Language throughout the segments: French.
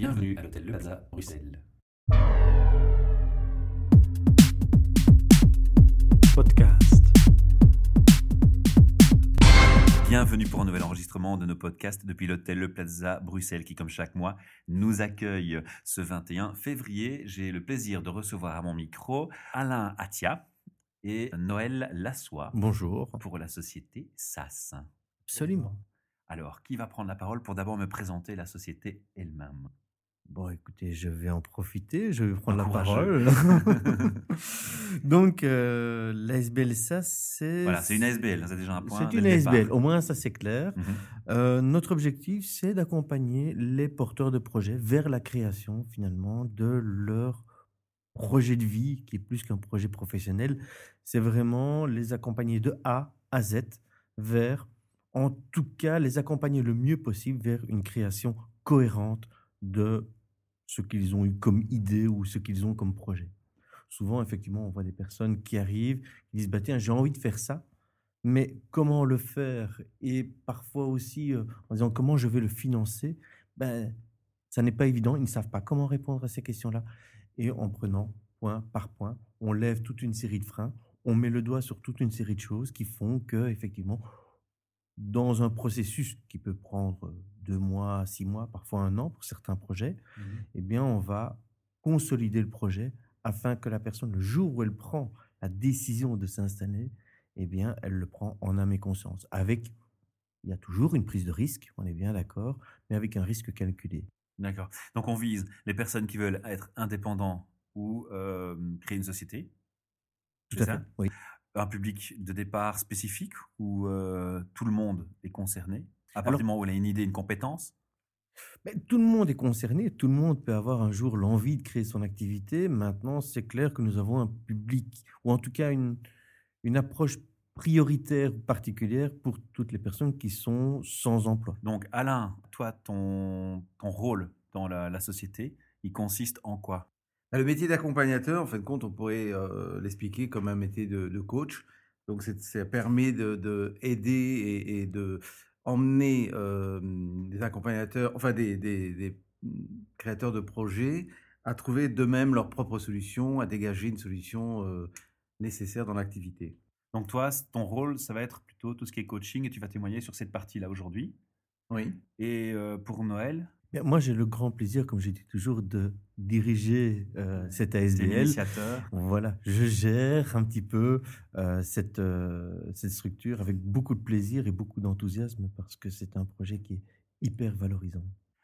Bienvenue à l'hôtel Le Plaza, Bruxelles. Podcast. Bienvenue pour un nouvel enregistrement de nos podcasts depuis l'hôtel Le Plaza Bruxelles qui, comme chaque mois, nous accueille ce 21 février. J'ai le plaisir de recevoir à mon micro Alain Atia et Noël Lassois Bonjour. pour la société SAS. Absolument. Alors, qui va prendre la parole pour d'abord me présenter la société elle-même? Bon, écoutez, je vais en profiter, je vais prendre la Encourageux. parole. Donc, euh, l'ASBL, ça, c'est... Voilà, c'est une ASBL, c'est déjà un point. C'est une. ASBL, au moins ça c'est clair. Mhm. Euh, notre objectif, c'est d'accompagner les porteurs de projets vers la création, finalement, de leur projet de vie, qui est plus qu'un projet professionnel. C'est vraiment les accompagner de A à Z vers, en tout cas, les accompagner le mieux possible vers une création cohérente de ce qu'ils ont eu comme idée ou ce qu'ils ont comme projet. Souvent, effectivement, on voit des personnes qui arrivent, qui disent, bah, tiens, j'ai envie de faire ça, mais comment le faire? Et parfois aussi, euh, en disant comment je vais le financer, ben, ça n'est pas évident. Ils ne savent pas comment répondre à ces questions-là. Et en prenant point par point, on lève toute une série de freins, on met le doigt sur toute une série de choses qui font que, effectivement, dans un processus qui peut prendre deux mois, six mois, parfois un an pour certains projets, Mhm. eh bien, on va consolider le projet afin que la personne, le jour où elle prend la décision de s'installer, eh bien, elle le prend en âme et conscience. Avec, il y a toujours une prise de risque, on est bien d'accord, mais avec un risque calculé. D'accord. Donc, on vise les personnes qui veulent être indépendants ou euh, créer une société. Tout à ça? fait. Oui. un public de départ spécifique où euh, tout le monde est concerné? À partir du moment où il a une idée, une compétence? Mais tout le monde est concerné, tout le monde peut avoir un jour l'envie de créer son activité. Maintenant, c'est clair que nous avons un public, ou en tout cas une, une approche prioritaire ou particulière pour toutes les personnes qui sont sans emploi. Donc, Alain, toi, ton, ton rôle dans la, la société, il consiste en quoi? Bah, Le métier d'accompagnateur, en fin de compte, on pourrait euh, l'expliquer comme un métier de, de coach. Donc, ça permet de, de aider et, et de emmener euh, des accompagnateurs, enfin des, des- des, créateurs de projets, à trouver d'eux-mêmes leur propre solution, à dégager une solution euh, nécessaire dans l'activité. Donc, toi, ton rôle, ça va être plutôt tout ce qui est coaching et tu vas témoigner sur cette partie-là aujourd'hui. Oui. Et euh, pour Noël, Bien, Moi, j'ai le grand plaisir, comme j'ai dit toujours, de diriger euh, cette ASBL. Voilà, je gère un petit peu euh, cette, euh, cette structure avec beaucoup de plaisir et beaucoup d'enthousiasme parce que c'est un projet qui est hyper valorisant.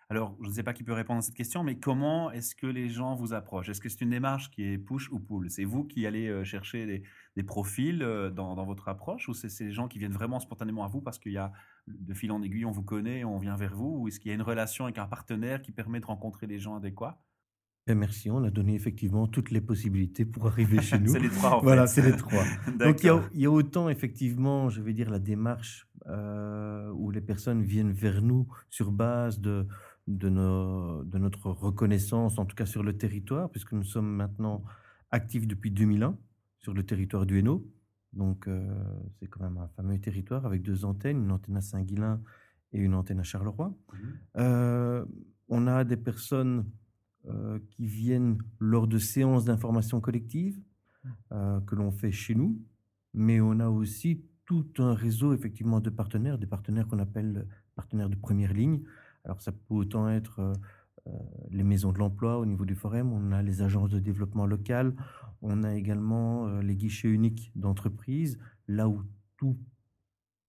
Alors, je ne sais pas qui peut répondre à cette question, mais comment est-ce que les gens vous approchent? Est-ce que c'est une démarche qui est push ou pull? C'est vous qui allez euh, chercher des, des profils dans, dans votre approche ou c'est les gens qui viennent vraiment spontanément à vous parce qu'il y a de fil en aiguille, on vous connaît, on vient vers vous Ou est-ce qu'il y a une relation avec un partenaire qui permet de rencontrer des gens adéquats? Et merci, on a donné effectivement toutes les possibilités pour arriver chez nous. C'est les trois, en Voilà, c'est les trois. Donc il y, a, D'accord. il y a autant effectivement, je vais dire, la démarche euh, où les personnes viennent vers nous sur base de, de, nos- de notre reconnaissance, en tout cas sur le territoire, puisque nous sommes maintenant actifs depuis 2001 sur le territoire du Hainaut. Donc euh, c'est quand même un fameux territoire avec deux antennes, une antenne à Saint-Guilain et une antenne à Charleroi. Mhm. Euh, on a des personnes euh, qui viennent lors de séances d'information collective euh, que l'on fait chez nous, mais on a aussi tout un réseau effectivement de partenaires, des partenaires qu'on appelle partenaires de première ligne. Alors ça peut autant être les maisons de l'emploi au niveau du forum, on a les agences de développement local, on a également euh, les guichets uniques d'entreprise, là où tout,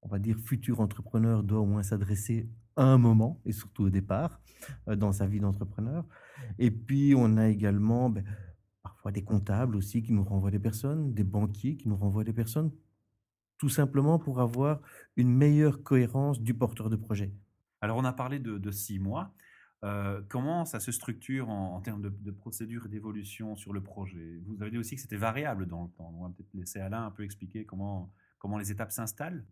on va dire, futur entrepreneur doit au moins s'adresser à un moment, et surtout au départ, euh, dans sa vie d'entrepreneur. Et puis, on a également ben, parfois des comptables aussi qui nous renvoient des personnes, des banquiers qui nous renvoient des personnes, tout simplement pour avoir une meilleure cohérence du porteur de projet. Alors, on a parlé de six mois. Euh, comment ça se structure en, en termes de, de procédure d'évolution sur le projet? Vous avez dit aussi que c'était variable dans le temps. On va peut-être laisser Alain un peu expliquer comment, comment les étapes s'installent.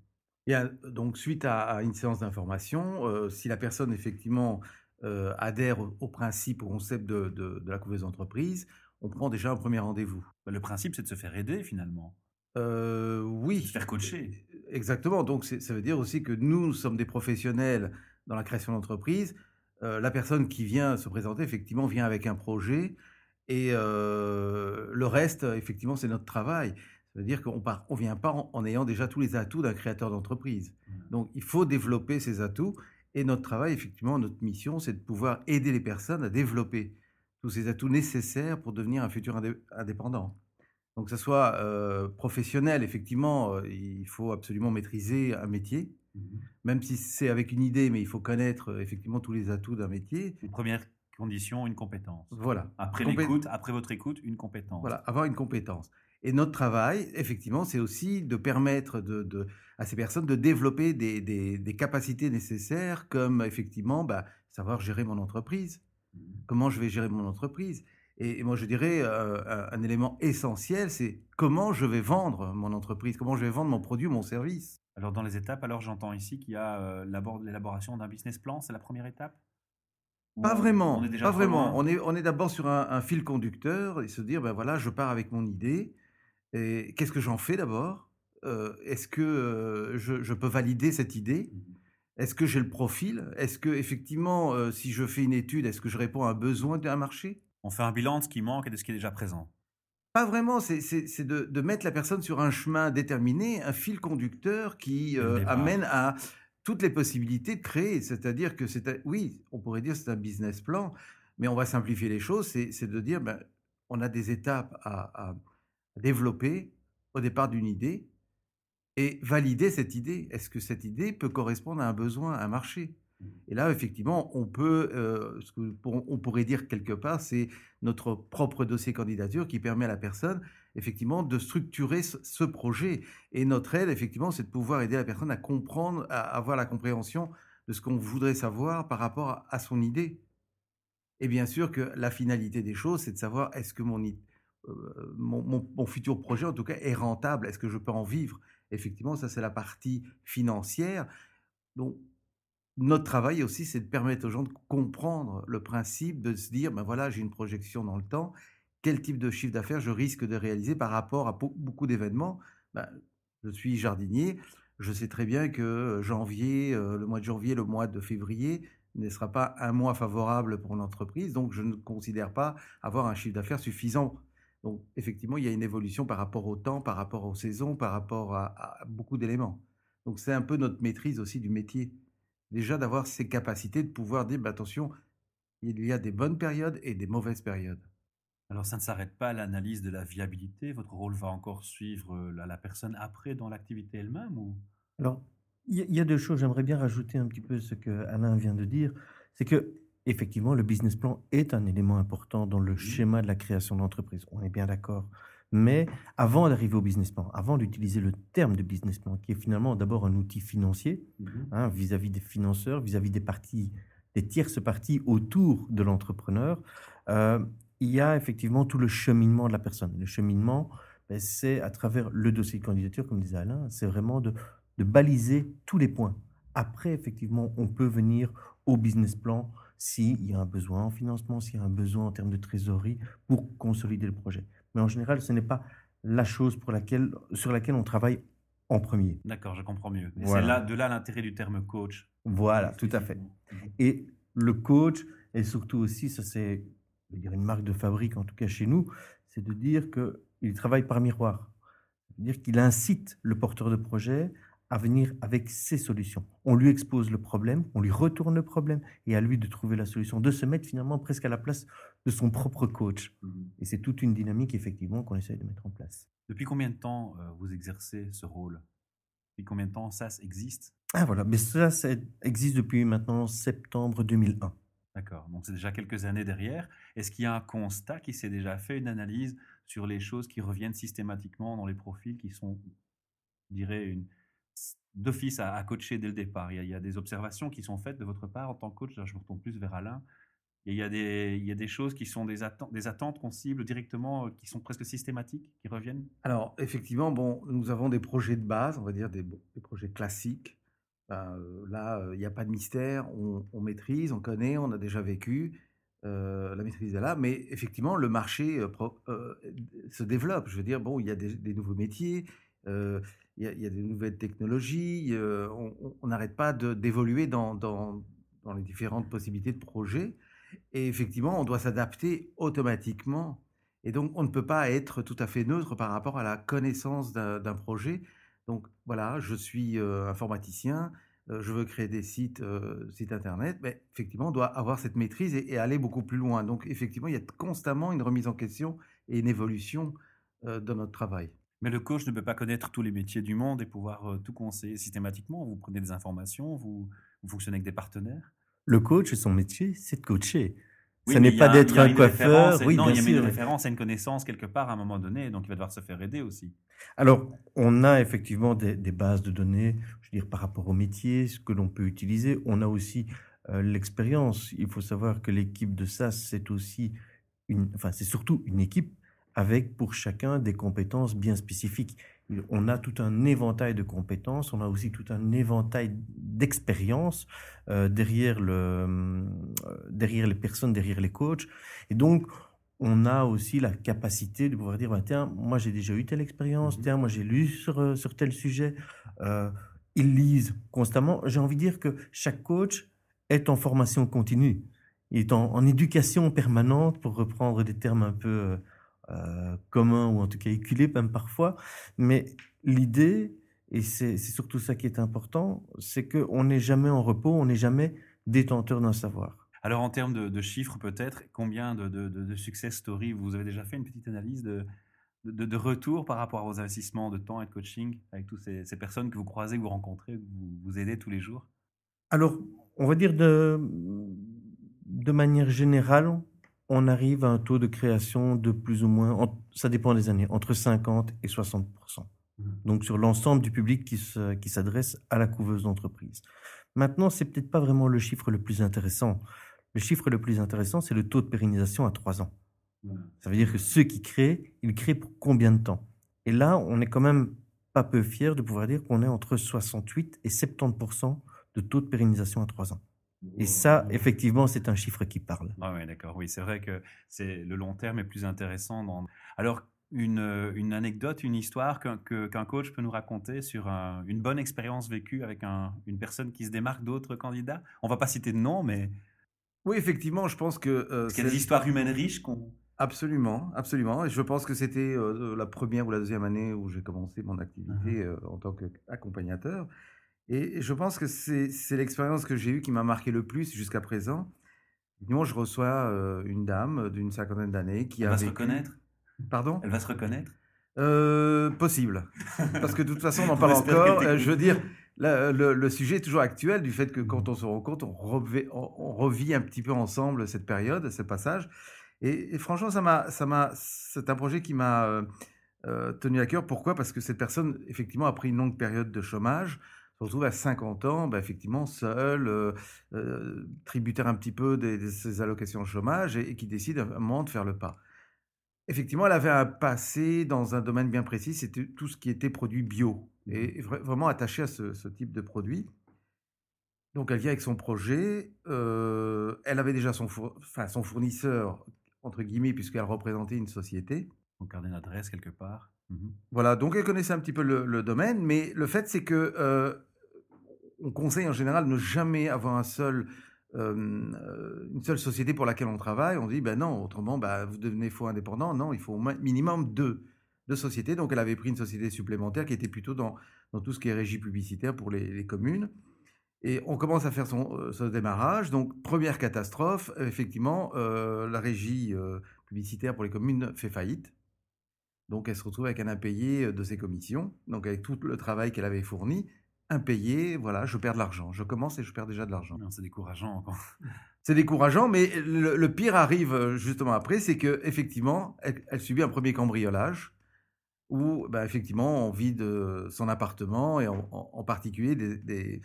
Donc, suite à, à une séance d'information, euh, si la personne effectivement euh, adhère au, au principe, au concept de, de- de la couveuse d'entreprise, on prend déjà un premier rendez-vous. Bah, Le principe, c'est de se faire aider finalement, oui. de se faire coacher. Exactement. Donc, ça veut dire aussi que nous, nous sommes des professionnels dans la création d'entreprise. Euh, la personne qui vient se présenter, effectivement, vient avec un projet et euh, le reste, effectivement, c'est notre travail. Ça veut dire qu'on part, on vient pas en, en ayant déjà tous les atouts d'un créateur d'entreprise. Mmh. Donc, il faut développer ces atouts et notre travail, effectivement, notre mission, c'est de pouvoir aider les personnes à développer tous ces atouts nécessaires pour devenir un futur indé- indépendant. Donc, que ce soit euh, professionnel, effectivement, il faut absolument maîtriser un métier. Même si c'est avec une idée, mais il faut connaître euh, effectivement tous les atouts d'un métier. Une première condition, une compétence. Voilà. Après Compé- l'écoute, après votre écoute, une compétence. Voilà, avoir une compétence. Et notre travail, effectivement, c'est aussi de permettre de, de- à ces personnes de développer des, des- des capacités nécessaires, comme effectivement bah, savoir gérer mon entreprise. Mhm. Comment je vais gérer mon entreprise et, moi, je dirais, euh, un, élément essentiel, c'est comment je vais vendre mon entreprise, comment je vais vendre mon produit, mon service. Alors dans les étapes, alors j'entends ici qu'il y a euh, l'élaboration d'un business plan, c'est la première étape? Pas vraiment, On est déjà pas vraiment. On est, on est d'abord sur un, un fil conducteur et se dire, ben voilà, je pars avec mon idée. Et qu'est-ce que j'en fais d'abord? Euh, Est-ce que je, je peux valider cette idée? Mhm. Est-ce que j'ai le profil? Est-ce que effectivement, si je fais une étude, est-ce que je réponds à un besoin d'un marché? On fait un bilan de ce qui manque et de ce qui est déjà présent. Pas vraiment. C'est de, de mettre la personne sur un chemin déterminé, un fil conducteur qui euh, amène à toutes les possibilités de créer. C'est-à-dire que c'est oui, on pourrait dire c'est un business plan, mais on va simplifier les choses. C'est c'est de dire, ben, on a des étapes à, à développer au départ d'une idée et valider cette idée. Est-ce que cette idée peut correspondre à un besoin, à un marché? Et là, effectivement, on peut, euh, ce que pour- on pourrait dire quelque part, c'est notre propre dossier candidature qui permet à la personne, effectivement, de structurer ce, projet. Et notre aide, effectivement, c'est de pouvoir aider la personne à comprendre, à avoir la compréhension de ce qu'on voudrait savoir par rapport à, son idée. Et bien sûr que la finalité des choses, c'est de savoir est-ce que euh, mon- mon futur projet, en tout cas, est rentable? Est-ce que je peux en vivre? Effectivement, ça, c'est la partie financière. Donc, notre travail aussi, c'est de permettre aux gens de comprendre le principe, de se dire, ben voilà, j'ai une projection dans le temps, quel type de chiffre d'affaires je risque de réaliser par rapport à beau- beaucoup d'événements? Ben, je suis jardinier, je sais très bien que janvier, euh, le mois de janvier, le mois de février ne sera pas un mois favorable pour l'entreprise, donc je ne considère pas avoir un chiffre d'affaires suffisant. Donc effectivement, il y a une évolution par rapport au temps, par rapport aux saisons, par rapport à, à beaucoup d'éléments. Donc c'est un peu notre maîtrise aussi du métier déjà d'avoir ces capacités de pouvoir dire, bah, attention, il y a des bonnes périodes et des mauvaises périodes. Alors ça ne s'arrête pas à l'analyse de la viabilité. Votre rôle va encore suivre euh, la, la personne après dans l'activité elle-même ou? Alors, il y, a- il y a deux choses. J'aimerais bien rajouter un petit peu ce que Alain vient de dire. C'est que, effectivement, le business plan est un élément important dans le schéma de la création d'entreprise. On est bien d'accord. Mais avant d'arriver au business plan, avant d'utiliser le terme de business plan, qui est finalement d'abord un outil financier, hein, vis-à-vis des financeurs, vis-à-vis des parties, des tierces parties autour de l'entrepreneur, euh, il y a effectivement tout le cheminement de la personne. Le cheminement, ben, c'est à travers le dossier de candidature, comme disait Alain, c'est vraiment de, de baliser tous les points. Après, effectivement, on peut venir au business plan s'il y a un besoin en financement, s'il y a un besoin en termes de trésorerie pour consolider le projet. Mais en général, ce n'est pas la chose pour laquelle, sur laquelle on travaille en premier. D'accord, je comprends mieux. Et Voilà. c'est là, de là l'intérêt du terme coach. Voilà, tout à fait. Et le coach, et surtout aussi, ça c'est une marque de fabrique, en tout cas chez nous, c'est de dire qu'il travaille par miroir. C'est-à-dire qu'il incite le porteur de projet à venir avec ses solutions. On lui expose le problème, on lui retourne le problème, et à lui de trouver la solution, de se mettre finalement presque à la place de son propre coach. Mhm. Et c'est toute une dynamique, effectivement, qu'on essaye de mettre en place. Depuis combien de temps euh, vous exercez ce rôle? Depuis combien de temps SAS existe? Ah voilà, mais ça, ça existe depuis maintenant septembre 2001. D'accord, donc c'est déjà quelques années derrière. Est-ce qu'il y a un constat qui s'est déjà fait, une analyse sur les choses qui reviennent systématiquement dans les profils qui sont, je dirais, une, d'office à, coacher dès le départ il y, a, des observations qui sont faites de votre part en tant que coach, là je me retourne plus vers Alain, il y a des, choses qui sont des, atten- des attentes qu'on cible directement, euh, qui sont presque systématiques, qui reviennent? Alors, effectivement, bon, nous avons des projets de base, on va dire des, projets classiques. Ben, euh, là, euh, il n'y a pas de mystère, on, maîtrise, on connaît, on a déjà vécu, la maîtrise est là, mais effectivement, le marché se développe. Je veux dire, bon, il y a des, nouveaux métiers, il y, a, il y a des nouvelles technologies, euh, on n'arrête pas d'évoluer dans, les différentes possibilités de projet. Et effectivement, on doit s'adapter automatiquement. Et donc, on ne peut pas être tout à fait neutre par rapport à la connaissance d'un projet. Donc, voilà, je suis euh, informaticien, euh, je veux créer des sites, euh, sites internet. Mais effectivement, on doit avoir cette maîtrise et, et aller beaucoup plus loin. Donc, effectivement, il y a constamment une remise en question et une évolution euh, dans notre travail. Mais le coach ne peut pas connaître tous les métiers du monde et pouvoir euh, tout conseiller systématiquement. Vous prenez des informations, vous, vous fonctionnez avec des partenaires. Le coach, son métier, c'est de coacher. Oui, Ça n'est pas d'être un coiffeur. Oui, non, bien il y a sûr. une référence à une connaissance quelque part à un moment donné, donc il va devoir se faire aider aussi. Alors, on a effectivement des, des bases de données, je veux dire, par rapport au métier, ce que l'on peut utiliser. On a aussi euh, l'expérience. Il faut savoir que l'équipe de SAS, c'est aussi une, enfin, c'est surtout une équipe avec pour chacun des compétences bien spécifiques. On a tout un éventail de compétences, on a aussi tout un éventail d'expériences euh, derrière, le, euh, derrière les personnes, derrière les coachs. Et donc, on a aussi la capacité de pouvoir dire, bah, tiens, moi j'ai déjà eu telle expérience, Mhm. tiens, moi j'ai lu sur, euh, sur tel sujet. Euh, ils lisent constamment. J'ai envie de dire que chaque coach est en formation continue. Il est en, en éducation permanente, pour reprendre des termes un peu euh, communs ou en tout cas éculés même parfois. Mais l'idée, et c'est surtout ça qui est important, c'est qu'on n'est jamais en repos, on n'est jamais détenteur d'un savoir. Alors en termes de, de chiffres peut-être, combien de, de, de- success stories vous avez déjà fait une petite analyse de, de, de retour par rapport à vos investissements de temps et de coaching avec toutes ces, ces personnes que vous croisez, que vous rencontrez, que vous, vous aidez tous les jours? Alors, on va dire de, de manière générale, on arrive à un taux de création de plus ou moins, ça dépend des années, entre 50 et 60 Mhm. Donc sur l'ensemble du public qui se- qui s'adresse à la couveuse d'entreprise. Maintenant, c'est peut-être pas vraiment le chiffre le plus intéressant. Le chiffre le plus intéressant, c'est le taux de pérennisation à 3 ans. Ça veut dire que ceux qui créent, ils créent pour combien de temps? Et là, on est quand même pas peu fier de pouvoir dire qu'on est entre 68 et 70% de taux de pérennisation à 3 ans. Et ça, effectivement, c'est un chiffre qui parle. Ah oui, d'accord. Oui, c'est vrai que c'est le long terme est plus intéressant. Dans... Alors, une, euh, une anecdote, une histoire qu'un coach peut nous raconter sur un- une bonne expérience vécue avec un- une personne qui se démarque d'autres candidats? On va pas citer de nom, mais Oui, effectivement, je pense que... euh, qu'il y a des c'est- histoires humaines riches qu'on... Absolument, absolument. Et je pense que c'était euh, la première ou la deuxième année où j'ai commencé mon activité euh, en tant qu'accompagnateur. Et je pense que c'est l'expérience que j'ai eue qui m'a marqué le plus jusqu'à présent. Effectivement, je reçois euh, une dame d'une cinquantaine d'années qui Elle a va se reconnaître? Pardon? Elle va se reconnaître? Euh, Possible. Parce que de toute façon, on en parle encore. Euh, je veux dire, la- le, le sujet est toujours actuel du fait que quand on se rencontre, on, revit- on- on revit un petit peu ensemble cette période, ce passage. Et, et franchement, ça m'a, c'est un projet qui m'a euh, tenu à cœur. Pourquoi? Parce que cette personne, effectivement, a pris une longue période de chômage, se retrouve à 50 ans, bah, effectivement, seule, euh, euh, tributaire un petit peu des- de ses allocations de chômage, et, et qui décide à un moment de faire le pas. Effectivement, elle avait un passé dans un domaine bien précis, c'était tout ce qui était produit bio, et vra- vraiment attachée à ce, ce type de produit. Donc, elle vient avec son projet. euh, elle avait déjà son, four- enfin, son fournisseur, entre guillemets, puisqu'elle représentait une société. On garde une adresse quelque part. Mhm. Voilà, donc elle connaissait un petit peu le, le domaine, mais le fait, c'est que euh, on conseille en général ne jamais avoir un seul, euh, une seule société pour laquelle on travaille. On dit, ben non, autrement, bah, vous devenez faux indépendant. Non, il faut au minimum deux, sociétés. Donc elle avait pris une société supplémentaire qui était plutôt dans, tout ce qui est régie publicitaire pour les, communes. Et on commence à faire son, euh, démarrage. Donc, première catastrophe, effectivement, la régie publicitaire pour les communes fait faillite. Donc, elle se retrouve avec un impayé de ses commissions, donc avec tout le travail qu'elle avait fourni, impayé, voilà, je perds de l'argent. Je commence et je perds déjà de l'argent. C'est décourageant. C'est décourageant, mais le, le pire arrive euh, justement après, c'est que effectivement, elle, elle subit un premier cambriolage où, bah, effectivement, on vide euh, son appartement et en, en- en particulier des, des-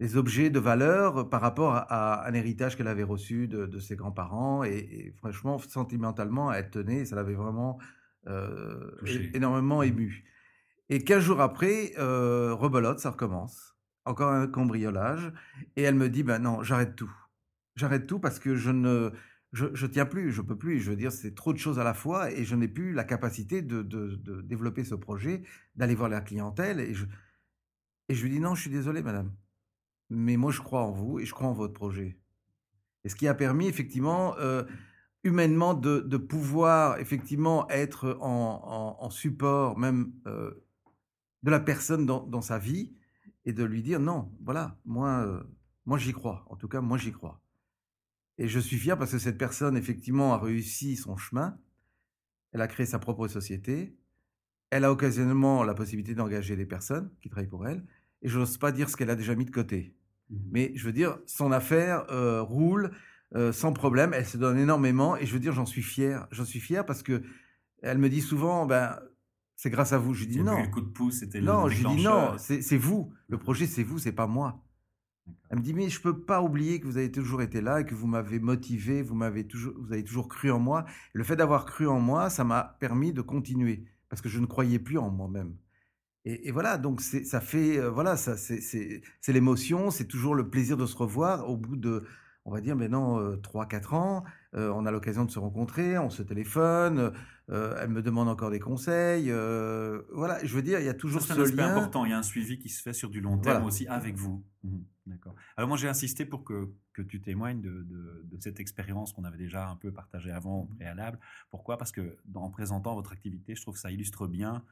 des objets de valeur par rapport à, à un héritage qu'elle avait reçu de, de ses grands-parents et, et franchement, sentimentalement, elle tenait, et ça l'avait vraiment euh, énormément ému. Et 15 jours après, euh, rebelote, ça recommence. Encore un cambriolage. Et elle me dit, ben non, j'arrête tout. J'arrête tout parce que je ne je, je tiens plus, je peux plus. Je veux dire, c'est trop de choses à la fois et je n'ai plus la capacité de, de, de développer ce projet, d'aller voir la clientèle. Et je, et je lui dis, non, je suis désolé, madame. Mais moi, je crois en vous et je crois en votre projet. Et ce qui a permis effectivement euh, humainement de, de pouvoir effectivement être en, en- en support même euh, de la personne dans, dans sa vie et de lui dire non, voilà, moi, euh, moi j'y crois. En tout cas, moi j'y crois. Et je suis fier parce que cette personne effectivement a réussi son chemin. Elle a créé sa propre société. Elle a occasionnellement la possibilité d'engager des personnes qui travaillent pour elle. Et je n'ose pas dire ce qu'elle a déjà mis de côté. Mais je veux dire, son affaire euh, roule euh, sans problème. Elle se donne énormément. Et je veux dire, j'en suis fier. J'en suis fier parce que elle me dit souvent, ben, c'est grâce à vous. Je lui dis non. le coup de pouce, c'était le Non, je dis non, c'est vous. Le projet, c'est vous, c'est pas moi. Elle me dit, mais je peux pas oublier que vous avez toujours été là et que vous m'avez motivé, vous m'avez toujours, vous avez toujours cru en moi. Et le fait d'avoir cru en moi, ça m'a permis de continuer parce que je ne croyais plus en moi-même. Et, et voilà, donc ça fait, euh, voilà, ça, c'est l'émotion, c'est toujours le plaisir de se revoir au bout de, on va dire maintenant euh, 3-4 ans. euh, on a l'occasion de se rencontrer, on se téléphone, euh, elle me demande encore des conseils. euh, voilà, je veux dire, il y a Ça, toujours c'est ce un lien. important. Il y a un suivi qui se fait sur du long terme Voilà. aussi avec vous. Mhm, D'accord. Alors moi j'ai insisté pour que, que tu témoignes de, de- de cette expérience qu'on avait déjà un peu partagée avant au préalable. Pourquoi? Parce que en présentant votre activité, je trouve que ça illustre bien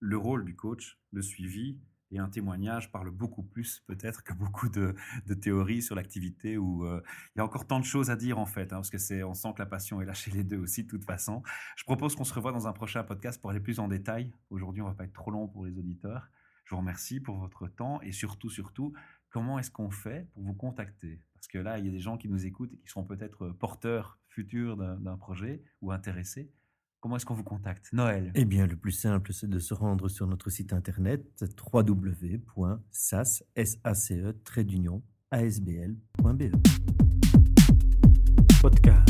le rôle du coach, le suivi. Et un témoignage parle beaucoup plus peut-être que beaucoup de, théories sur l'activité où euh, il y a encore tant de choses à dire en fait, hein, parce que c'est, on sent que la passion est là chez les deux aussi de toute façon. Je propose qu'on se revoie dans un prochain podcast pour aller plus en détail. Aujourd'hui, on va pas être trop long pour les auditeurs. Je vous remercie pour votre temps et surtout, surtout, comment est-ce qu'on fait pour vous contacter? Parce que là, il y a des gens qui nous écoutent et qui seront peut-être porteurs futurs d'un projet ou intéressés. Comment est-ce qu'on vous contacte? Noël Eh bien, le plus simple, c'est de se rendre sur notre site internet www.sace-asbl.be. Podcast.